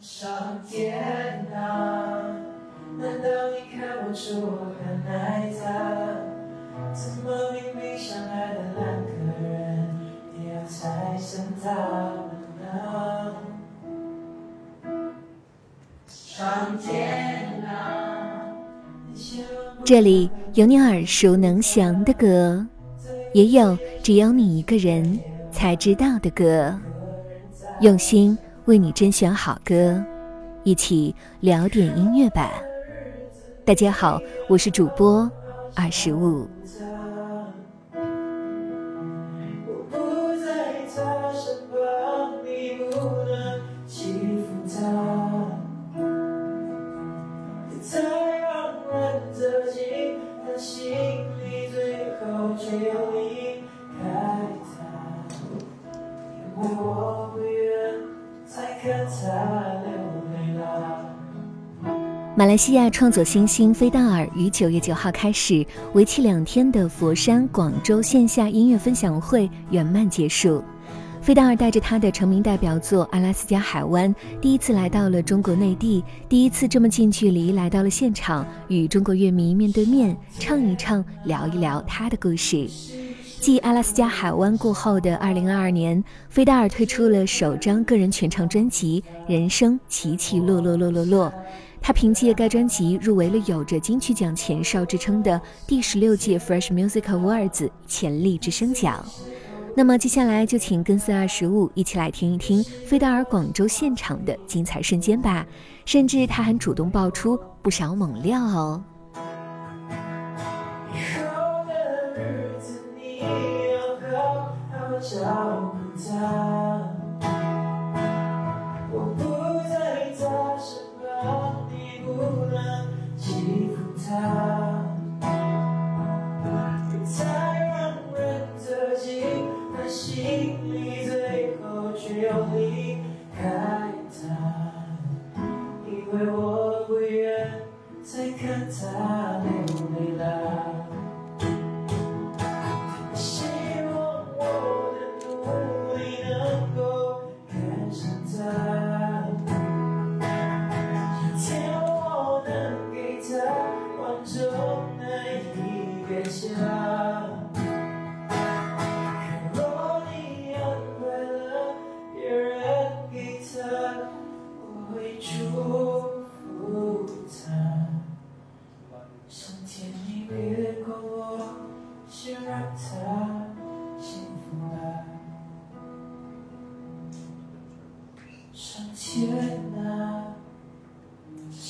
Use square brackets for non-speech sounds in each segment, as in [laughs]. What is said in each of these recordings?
上天啊，难道你看不出我很爱他？怎么明明相爱的两个人，你要拆散他们呢？上天啊，这里有你耳熟能详的歌，也有只有你一个人才知道的歌，用心。为你甄选好歌，一起聊点音乐吧。大家好，我是主播二十五。马来西亚创作新星菲达尔于九月九号开始为期两天的佛山、广州线下音乐分享会圆满结束。菲达尔带着他的成名代表作《阿拉斯加海湾》，第一次来到了中国内地，第一次这么近距离来到了现场，与中国乐迷面对面唱一唱、聊一聊他的故事。继《阿拉斯加海湾》过后的二零二二年，菲达尔推出了首张个人全唱专辑《人生起起落落落落落》。他凭借该专辑入围了有着金曲奖前哨之称的第十六届 Fresh Music Awards 潜力之声奖。那么接下来就请跟随二十五一起来听一听菲达尔广州现场的精彩瞬间吧。甚至他还主动爆出不少猛料哦。I won't pretend.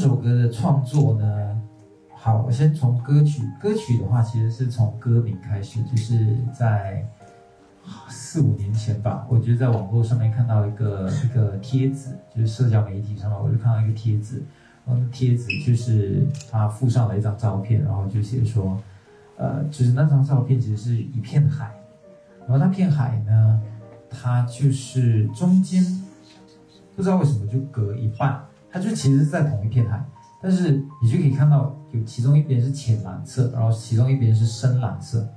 这首歌的创作呢，好，我先从歌曲，歌曲的话，其实是从歌名开始，就是在。四五年前吧，我就在网络上面看到一个一个帖子，就是社交媒体上面，我就看到一个帖子，然后帖子就是他附上了一张照片，然后就写说，呃，就是那张照片其实是一片海，然后那片海呢，它就是中间不知道为什么就隔一半，它就其实是在同一片海，但是你就可以看到有其中一边是浅蓝色，然后其中一边是深蓝色。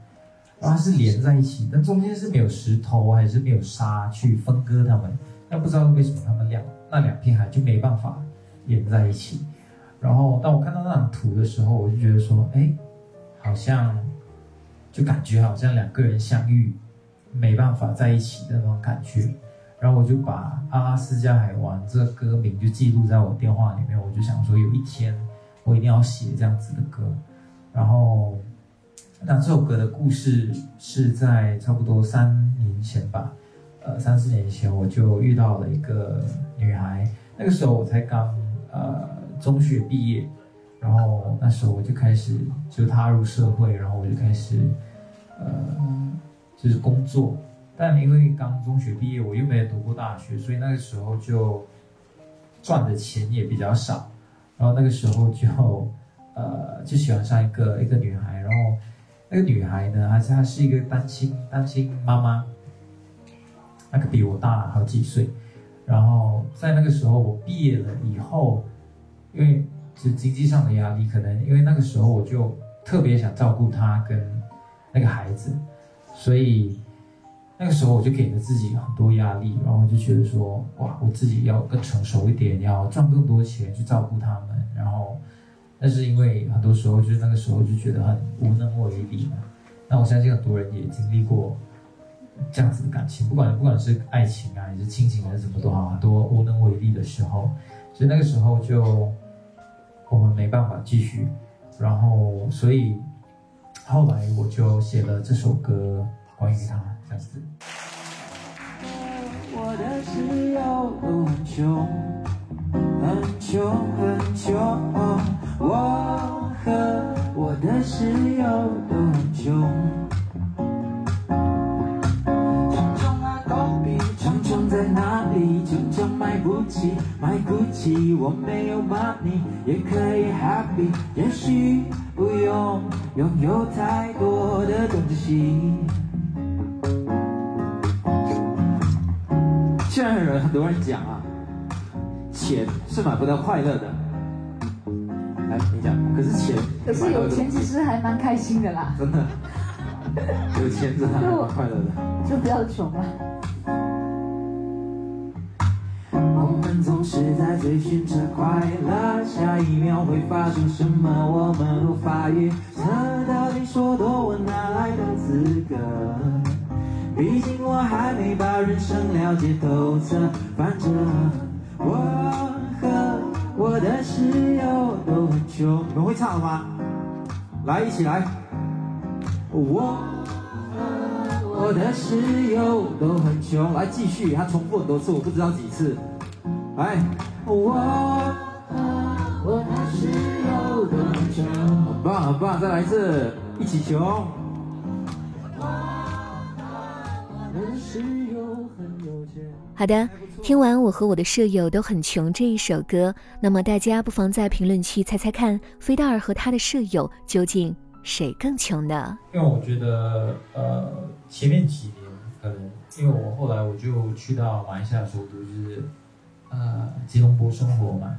然后它是连在一起，但中间是没有石头还是没有沙去分割它们。但不知道为什么它们两那两片海就没办法连在一起。然后当我看到那张图的时候，我就觉得说，哎，好像就感觉好像两个人相遇没办法在一起的那种感觉。然后我就把《阿拉斯加海湾》这歌名就记录在我电话里面。我就想说，有一天我一定要写这样子的歌。然后。那这首歌的故事是在差不多三年前吧，呃，三四年前我就遇到了一个女孩，那个时候我才刚呃中学毕业，然后那时候我就开始就踏入社会，然后我就开始呃，就是工作。但因为刚中学毕业，我又没有读过大学，所以那个时候就赚的钱也比较少。然后那个时候就 [laughs] 呃就喜欢上一个一个女孩，然后那个女孩呢，还是她是一个单亲单亲妈妈，那个比我大好几岁。然后在那个时候我毕业了以后，因为是经济上的压力，可能因为那个时候我就特别想照顾她跟那个孩子，所以。那个时候我就给了自己很多压力，然后就觉得说，哇，我自己要更成熟一点，要赚更多钱去照顾他们。然后，但是因为很多时候就是那个时候就觉得很无能为力嘛。那我相信很多人也经历过这样子的感情，不管不管是爱情啊，还是亲情还是什么都好，很多无能为力的时候。所以那个时候就我们没办法继续，然后所以后来我就写了这首歌关于他。我的室友都很穷，很穷很穷。我和我的室友都很穷。穷穷啊，狗币，穷穷在哪里？穷穷买不起，买不起。我没有 money，也可以 happy。也许不用拥有太多的东西。很多人讲啊，钱是买不到快乐的。来，你讲，可是钱，可是有钱其实还蛮开心的啦。真的，有钱是还蛮快乐的。就不要穷了。我们总是在追寻着快乐，下一秒会发生什么，我们无法预测。到底说多，我哪来的资格？毕竟我还没把人生了解透彻，反正我和我的室友都很穷。你们会唱吗？来，一起来。我和我的室友都很穷。来，继续，他重复很多次，我不知道几次。来，我和我的室友都很穷。很棒，很棒，再来一次，一起穷。好的，听完我和我的舍友都很穷这一首歌，那么大家不妨在评论区猜猜看，菲道尔和他的舍友究竟谁更穷呢？因为我觉得，呃，前面几年可能，因为我后来我就去到马来西亚首都，就是呃吉隆坡生活嘛。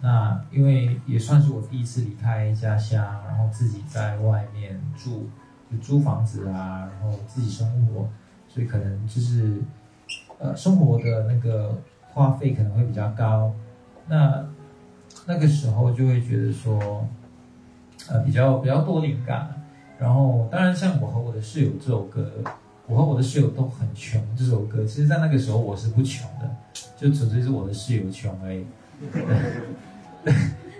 那因为也算是我第一次离开家乡，然后自己在外面住，就租房子啊，然后自己生活，所以可能就是。呃，生活的那个花费可能会比较高，那那个时候就会觉得说，呃，比较比较多灵感。然后，当然像我和我的室友这首歌，我和我的室友都很穷。这首歌，其实，在那个时候我是不穷的，就纯粹是我的室友穷而已。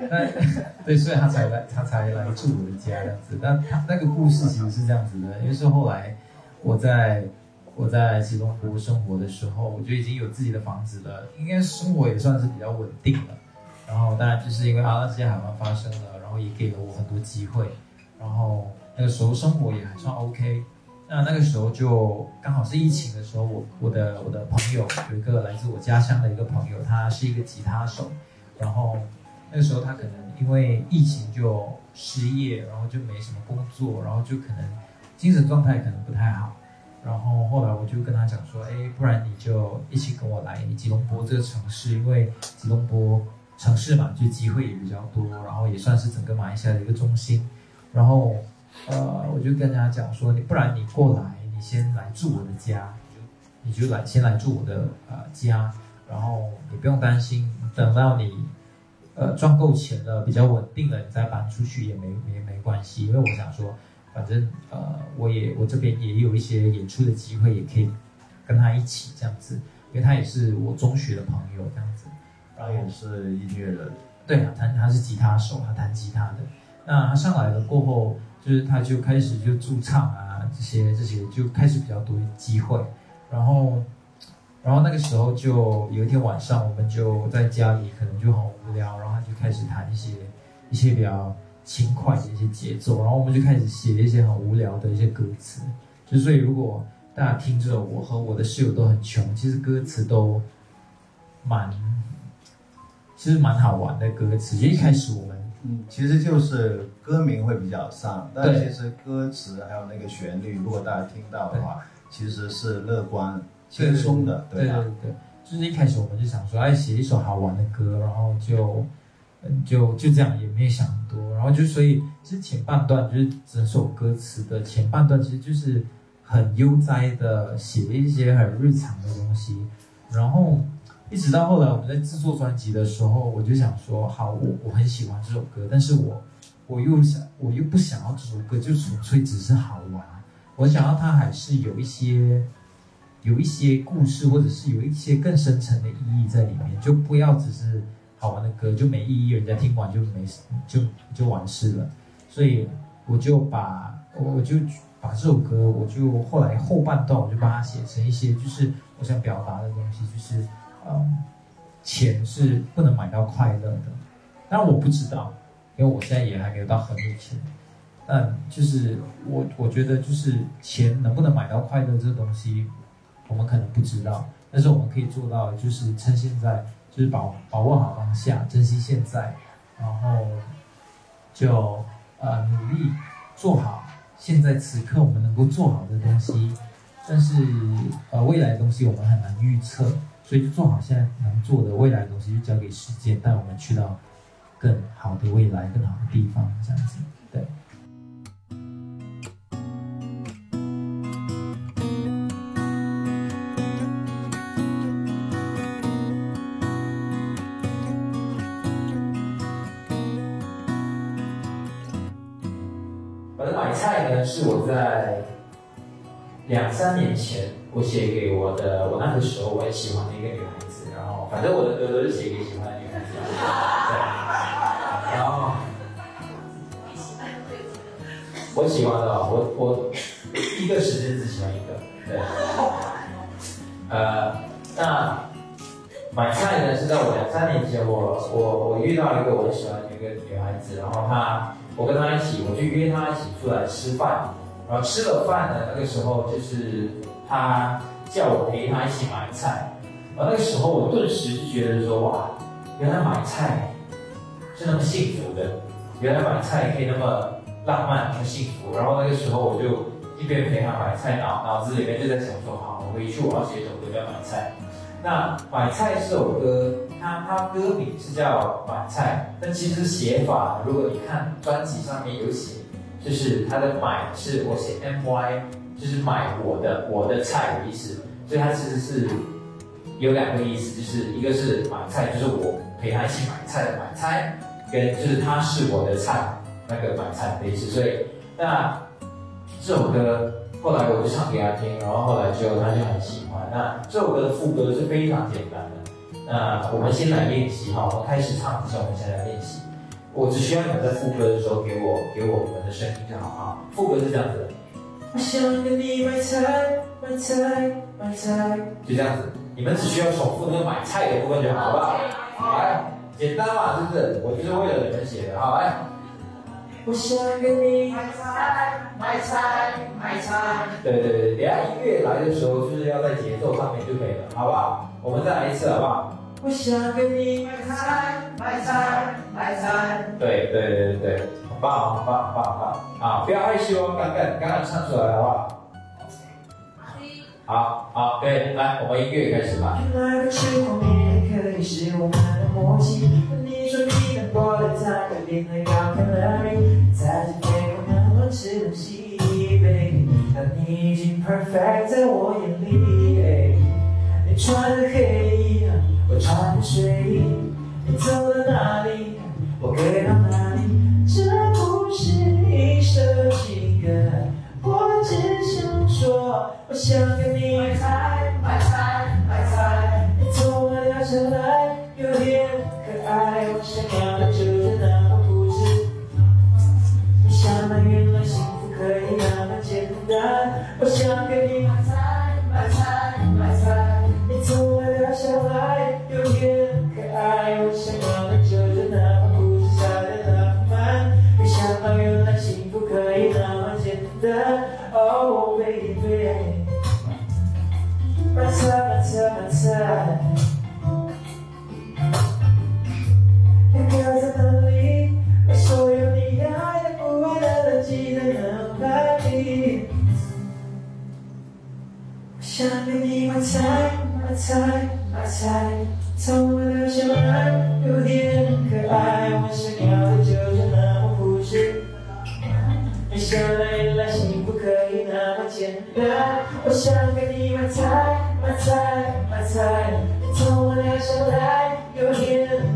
那 [laughs] 对，所以他才来，他才来住我的家这样子。但他那个故事其实是这样子的，因为是后来我在。我在吉隆坡生活的时候，我就已经有自己的房子了，应该生活也算是比较稳定了。然后当然就是因为阿拉斯加海湾发生了，然后也给了我很多机会。然后那个时候生活也还算 OK。那那个时候就刚好是疫情的时候，我我的我的朋友有一个来自我家乡的一个朋友，他是一个吉他手。然后那个时候他可能因为疫情就失业，然后就没什么工作，然后就可能精神状态可能不太好。然后后来我就跟他讲说，哎，不然你就一起跟我来吉隆坡这个城市，因为吉隆坡城市嘛，就机会也比较多，然后也算是整个马来西亚的一个中心。然后，呃，我就跟他讲说，你不然你过来，你先来住我的家，你就来先来住我的呃家，然后你不用担心，等到你呃赚够钱了，比较稳定了，你再搬出去也没没没关系，因为我想说。反正呃，我也我这边也有一些演出的机会，也可以跟他一起这样子，因为他也是我中学的朋友这样子，然后也是音乐人，对啊，弹他是吉他手，他弹吉他的。那他上来了过后，就是他就开始就驻唱啊，这些这些就开始比较多机会。然后，然后那个时候就有一天晚上，我们就在家里可能就很无聊，然后他就开始弹一些一些比较。轻快的一些节奏，然后我们就开始写一些很无聊的一些歌词。就所以如果大家听着我和我的室友都很穷，其实歌词都蛮，其实蛮好玩的歌词。就一开始我们嗯，其实就是歌名会比较丧，但其实歌词还有那个旋律，如果大家听到的话，其实是乐观、轻松的，对吧？对对，就是一开始我们就想说，哎，写一首好玩的歌，然后就，就就这样，也没有想多，然后就所以，其实前半段就是整首歌词的前半段，其实就是很悠哉的写一些很日常的东西，然后一直到后来我们在制作专辑的时候，我就想说，好，我我很喜欢这首歌，但是我我又想，我又不想要这首歌就纯粹只是好玩，我想要它还是有一些。有一些故事，或者是有一些更深层的意义在里面，就不要只是好玩的歌，就没意义，人家听完就没就就完事了。所以我就把我就把这首歌，我就后来后半段我就把它写成一些，就是我想表达的东西，就是嗯，钱是不能买到快乐的。当然我不知道，因为我现在也还没有到很有钱。但就是我我觉得就是钱能不能买到快乐这东西。我们可能不知道，但是我们可以做到，就是趁现在，就是把把握好当下，珍惜现在，然后就呃努力做好现在此刻我们能够做好的东西。但是呃未来的东西我们很难预测，所以就做好现在能做的，未来的东西就交给时间带我们去到更好的未来、更好的地方，这样子，对。是我在两三年前我写给我的，我那个时候我很喜欢的一个女孩子，然后反正我的歌都是写给喜欢的女孩子，对，然后我喜欢的，我我一个时间只喜欢一个，对，呃，那买菜呢是在我两三年前，我我我遇到一个我很喜欢的一个女孩子，然后她。我跟他一起，我就约他一起出来吃饭，然后吃了饭呢，那个时候就是他叫我陪他一起买菜，然后那个时候我顿时就觉得说哇，原来买菜是那么幸福的，原来买菜可以那么浪漫、那么幸福。然后那个时候我就一边陪他买菜，脑脑子里面就在想说，好，我回去我要写一首歌叫《买菜》。那《买菜》这首歌，它它歌名是叫《买菜》，但其实写法，如果你看专辑上面有写，就是它的“买”是我写 M Y，就是买我的我的菜的意思，所以它其实是有两个意思，就是一个是买菜，就是我陪他一起买菜的买菜，跟就是他是我的菜那个买菜的意思。所以那这首歌。后来我就唱给他听，然后后来之后他就很喜欢。那这首歌的副歌是非常简单的。那我们先来练习哈，我们开始唱之前，我们先来练习。我只需要你们在副歌的时候给我给我你们的声音就好啊。副歌是这样子：我想跟你买菜，买菜，买菜，就这样子。你们只需要重复那个买菜的部分就好，好不好？好，来，简单嘛，是不是？我就是为了你们写的，好来。我想跟你买菜，买菜，买菜。对对对，等下音乐来的时候，就是要在节奏上面就可以了，好不好？我们再来一次，好不好？我想跟你买菜，买菜，买菜。对对对对对，很棒，很棒，很棒，很棒！啊，不要害羞哦，刚刚刚刚唱出来，好不好？好好，对，来，我们音乐开始吧。原来的时候你也可以是我们的默契。你说太快，变得高 calorie，在这天空能乱吃东西，baby，但你已经 perfect 在我眼里。你穿的黑衣，我穿的睡衣，你走到哪里，我跟到哪里。这不是一首情歌，我只想说，我想跟你买菜，买菜，买菜。你从我掉下来，有点可爱，我想要